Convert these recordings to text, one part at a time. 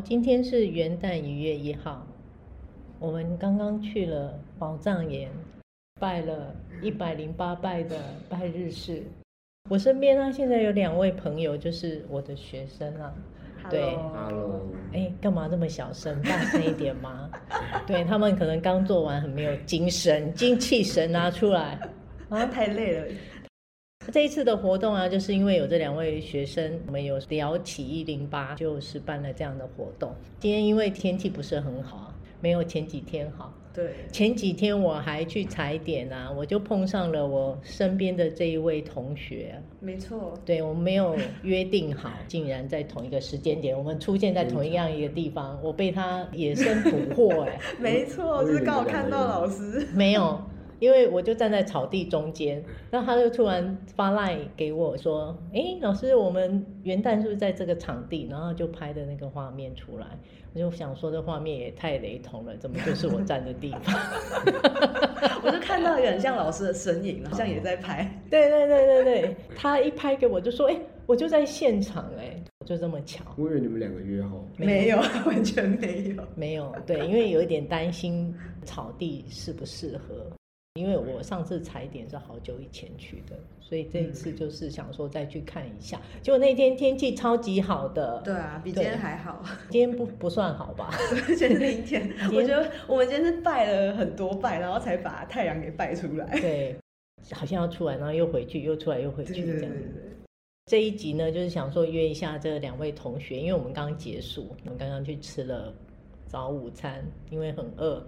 好，今天是元旦一月一号，我们刚刚去了宝藏岩，拜了一百零八拜的拜日式。我身边呢，现在有两位朋友，就是我的学生啊。对，Hello，哎，干嘛这么小声？大声一点嘛？对，他们可能刚做完，很没有精神，精气神拿出来，啊，太累了。这一次的活动啊，就是因为有这两位学生，我们有聊起一零八，就是办了这样的活动。今天因为天气不是很好，没有前几天好。对，前几天我还去踩点啊，我就碰上了我身边的这一位同学。没错，对，我们没有约定好，竟然在同一个时间点，我们出现在同一样一个地方，我被他野生捕获哎。没错，就是刚好看到老师。没有。因为我就站在草地中间，然后他就突然发 line 给我说：“哎，老师，我们元旦是不是在这个场地？”然后就拍的那个画面出来，我就想说这画面也太雷同了，怎么就是我站的地方？我就看到一个很像老师的身影，好像也在拍。对对对对对，他一拍给我就说：“哎，我就在现场哎，就这么巧。”我以为你们两个约好，没有，完全没有，没有。对，因为有一点担心草地适不适合。因为我上次踩点是好久以前去的，所以这一次就是想说再去看一下。结果那天天气超级好的，对啊，比今天还好。今天不不算好吧？今天是阴天。我觉得我们今天是拜了很多拜，然后才把太阳给拜出来。对，好像要出来，然后又回去，又出来又回去这样。对对对对。这一集呢，就是想说约一下这两位同学，因为我们刚结束，我们刚刚去吃了。早午餐，因为很饿，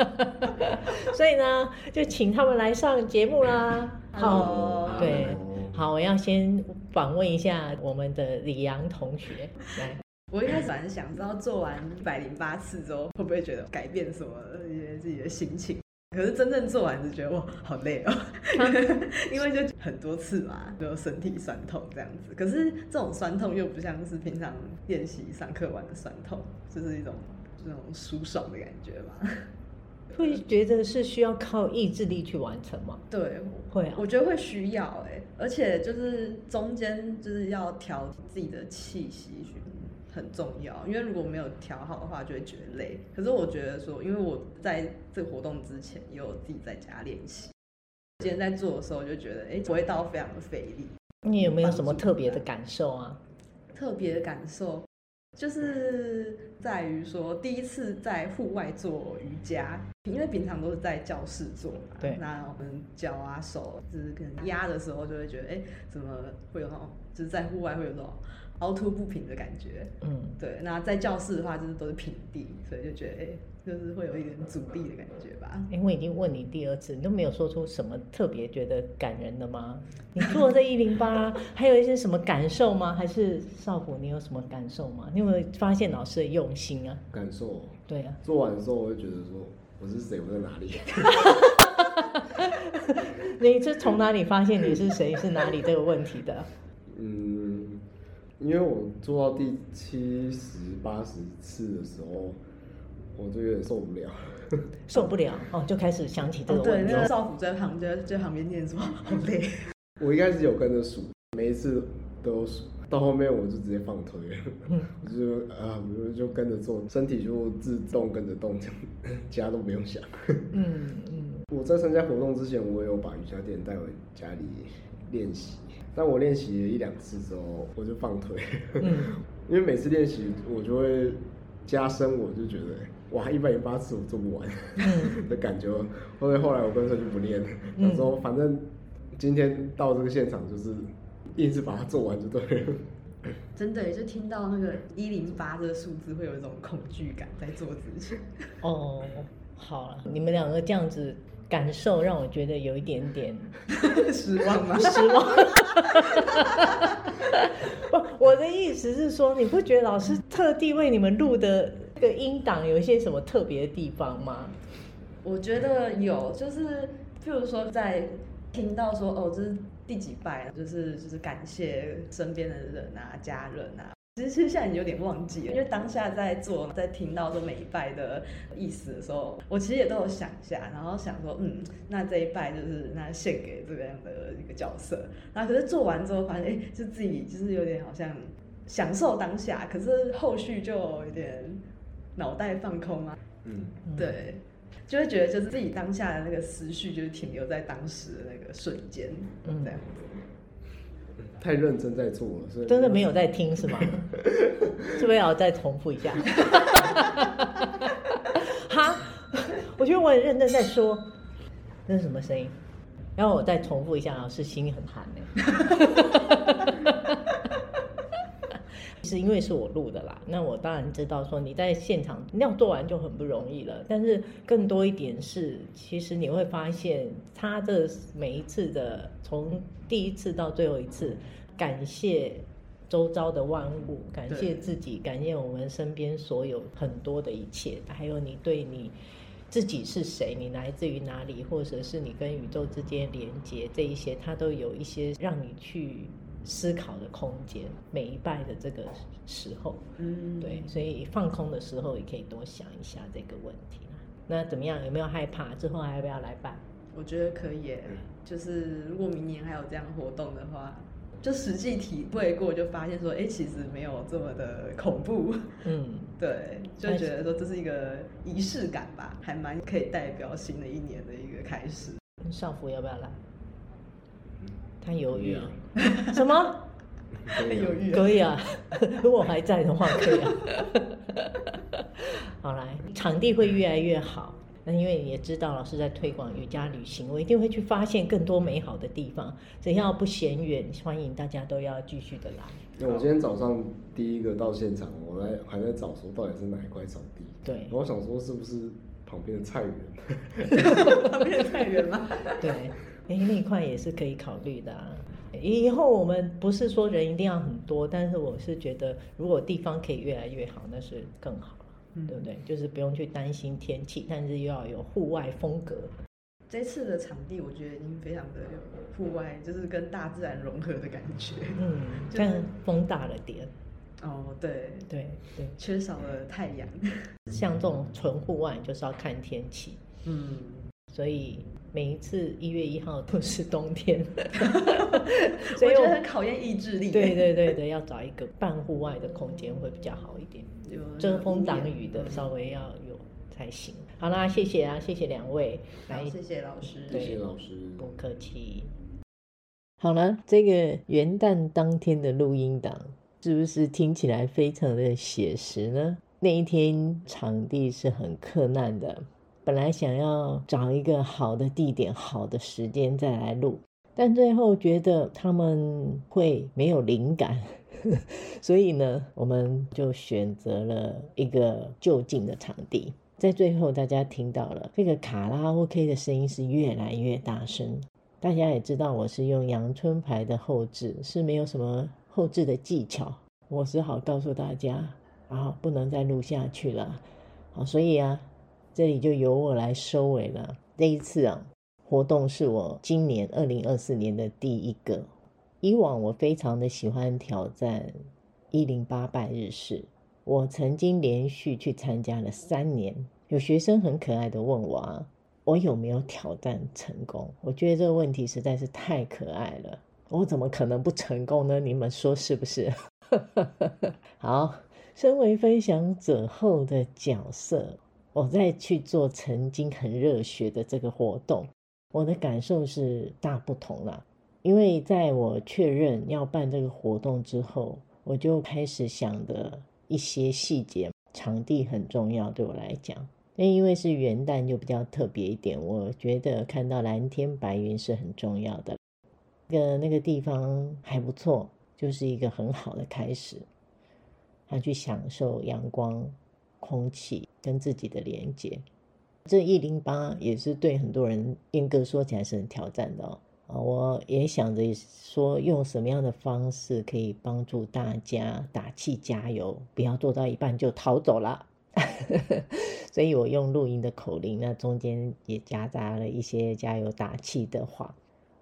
所以呢，就请他们来上节目啦。好，对，好，我要先访问一下我们的李阳同学。来，我一开始还是想知道做完一百零八次之后，会不会觉得改变什么一些自己的心情？可是真正做完就觉得哇，好累哦，因为就很多次嘛，就身体酸痛这样子。可是这种酸痛又不像是平常练习上课玩的酸痛，就是一种。那种舒爽的感觉吧，会觉得是需要靠意志力去完成吗？对，会啊，我觉得会需要哎、欸，而且就是中间就是要调自己的气息很重要，因为如果没有调好的话，就会觉得累。可是我觉得说，因为我在这个活动之前也有自己在家练习，今天在做的时候我就觉得哎、欸，不会到非常的费力。你有没有什么特别的感受啊？特别的感受。就是在于说，第一次在户外做瑜伽，因为平常都是在教室做嘛。对。那我们脚啊手，就是可能压的时候，就会觉得，哎，怎么会有那种，就是在户外会有那种凹凸不平的感觉。嗯。对。那在教室的话，就是都是平地，所以就觉得，哎。就是会有一点阻力的感觉吧。因为我已经问你第二次，你都没有说出什么特别觉得感人的吗？你做这一零八，还有一些什么感受吗？还是少辅，你有什么感受吗？你有没有发现老师的用心啊？感受？对啊。做完之后，我就觉得说，我是谁？我在哪里？你是从哪里发现你是谁？是哪里这个问题的？嗯，因为我做到第七十八十次的时候。我就有点受不了，受不了哦，就开始想起这个问题。哦、对，那个少辅在旁边，在旁边念说好累。我一开始有跟着数，每一次都有数，到后面我就直接放推了，嗯、我就啊，我就跟着做，身体就自动跟着动，家都不用想。嗯嗯。我在参加活动之前，我有把瑜伽垫带回家里练习，但我练习了一两次之后，我就放推。嗯。因为每次练习，我就会加深，我就觉得。哇，一百零八次我做不完的感觉，后来后来我干脆就不练了。他说反正今天到这个现场就是硬是把它做完就对了。真的，就听到那个一零八这个数字，会有一种恐惧感在做之前。哦，好了，你们两个这样子感受让我觉得有一点点 失望吗？失望。不，我的意思是说，你不觉得老师特地为你们录的？这个音档有一些什么特别的地方吗？我觉得有，就是譬如说在听到说哦，这是第几拜，就是就是感谢身边的人啊、家人啊。其实现在已经有点忘记了，因为当下在做，在听到说每一拜的意思的时候，我其实也都有想一下，然后想说，嗯，那这一拜就是那献给这个样的一个角色。那可是做完之后发现，就自己就是有点好像。享受当下，可是后续就有点脑袋放空啊。嗯，对，就会觉得就是自己当下的那个思绪，就是停留在当时的那个瞬间，嗯，这样子。太认真在做了，所以真的没有在听是吗？是不是要再重复一下？哈，我觉得我很认真在说，那是什么声音？然后我再重复一下，老师心里很寒呢。是因为是我录的啦，那我当然知道说你在现场你要做完就很不容易了。但是更多一点是，其实你会发现他这每一次的从第一次到最后一次，感谢周遭的万物，感谢自己，感谢我们身边所有很多的一切，还有你对你自己是谁，你来自于哪里，或者是你跟宇宙之间连接这一些，它都有一些让你去。思考的空间，每一拜的这个时候，嗯，对，所以放空的时候也可以多想一下这个问题。那怎么样？有没有害怕？之后还要不要来办？我觉得可以耶，就是如果明年还有这样活动的话，就实际体会过，就发现说，哎，其实没有这么的恐怖。嗯，对，就觉得说这是一个仪式感吧，还蛮可以代表新的一年的一个开始。少福要不要来？太 犹豫啊，什么？很犹豫。可以啊，如果还在的话，可以啊。好来，场地会越来越好。那因为你也知道，老师在推广瑜伽旅行，我一定会去发现更多美好的地方。只要不嫌远，欢迎大家都要继续的来。那我今天早上第一个到现场，我来还在找说到底是哪一块场地。对，我想说是不是旁边的菜园？旁边的菜园吗？对。哎，那一块也是可以考虑的啊。以后我们不是说人一定要很多，但是我是觉得，如果地方可以越来越好，那是更好了，嗯、对不对？就是不用去担心天气，但是又要有户外风格。这次的场地我觉得已经非常的有户外，就是跟大自然融合的感觉。嗯，但风大了点。哦，对对对，缺少了太阳。像这种纯户外，就是要看天气。嗯，所以。每一次一月一号都是冬天，所以我觉得很考验意志力。对对对对，要找一个半户外的空间会比较好一点，遮风挡雨的稍微要有才行。好啦，谢谢啊，谢谢两位，来，谢谢老师，谢谢老师，不客气。好了，这个元旦当天的录音档是不是听起来非常的写实呢？那一天场地是很克难的。本来想要找一个好的地点、好的时间再来录，但最后觉得他们会没有灵感，所以呢，我们就选择了一个就近的场地。在最后，大家听到了这个卡拉 OK 的声音是越来越大声。大家也知道，我是用阳春牌的后置，是没有什么后置的技巧。我只好告诉大家，啊，不能再录下去了。好，所以啊。这里就由我来收尾了。这一次啊，活动是我今年二零二四年的第一个。以往我非常的喜欢挑战一零八拜日式，我曾经连续去参加了三年。有学生很可爱的问我啊，我有没有挑战成功？我觉得这个问题实在是太可爱了，我怎么可能不成功呢？你们说是不是？好，身为分享者后的角色。我再去做曾经很热血的这个活动，我的感受是大不同了。因为在我确认要办这个活动之后，我就开始想的一些细节，场地很重要，对我来讲。那因为是元旦，就比较特别一点。我觉得看到蓝天白云是很重要的。那个那个地方还不错，就是一个很好的开始。他去享受阳光。空气跟自己的连接，这一零八也是对很多人严格说起来是很挑战的哦。啊，我也想着说，用什么样的方式可以帮助大家打气加油，不要做到一半就逃走了。所以我用录音的口令，那中间也夹杂了一些加油打气的话。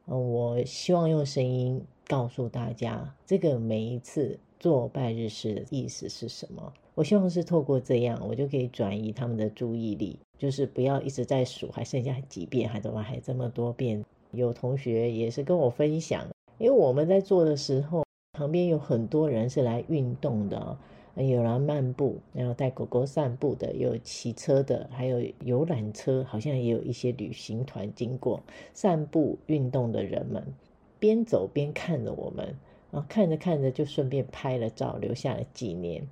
嗯，我希望用声音告诉大家，这个每一次做拜日式的意思是什么。我希望是透过这样，我就可以转移他们的注意力，就是不要一直在数还剩下几遍，还怎么还这么多遍。有同学也是跟我分享，因为我们在做的时候，旁边有很多人是来运动的。有人漫步，然后带狗狗散步的，有骑车的，还有游览车，好像也有一些旅行团经过。散步运动的人们边走边看着我们，然后，看着看着就顺便拍了照，留下了纪念。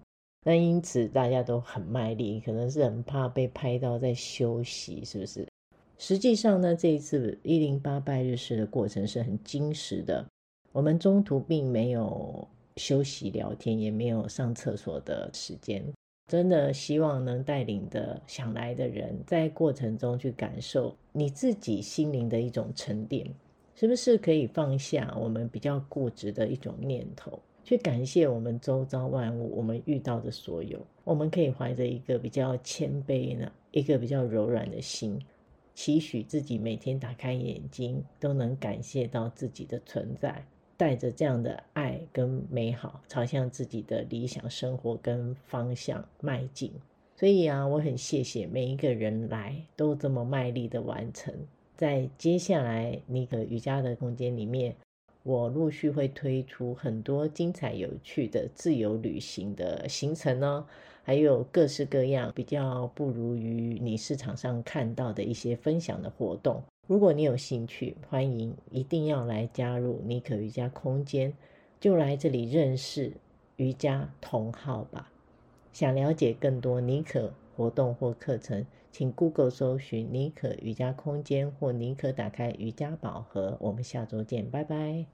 那因此大家都很卖力，可能是很怕被拍到在休息，是不是？实际上呢，这一次一零八拜日式的过程是很精实的，我们中途并没有。休息聊天也没有上厕所的时间，真的希望能带领的想来的人，在过程中去感受你自己心灵的一种沉淀，是不是可以放下我们比较固执的一种念头，去感谢我们周遭万物，我们遇到的所有，我们可以怀着一个比较谦卑呢、一个比较柔软的心，期许自己每天打开眼睛都能感谢到自己的存在。带着这样的爱跟美好，朝向自己的理想生活跟方向迈进。所以啊，我很谢谢每一个人来都这么卖力的完成。在接下来那个瑜伽的空间里面，我陆续会推出很多精彩有趣的自由旅行的行程哦，还有各式各样比较不如于你市场上看到的一些分享的活动。如果你有兴趣，欢迎一定要来加入妮可瑜伽空间，就来这里认识瑜伽同好吧。想了解更多妮可活动或课程，请 Google 搜寻妮可瑜伽空间或妮可打开瑜伽宝盒。我们下周见，拜拜。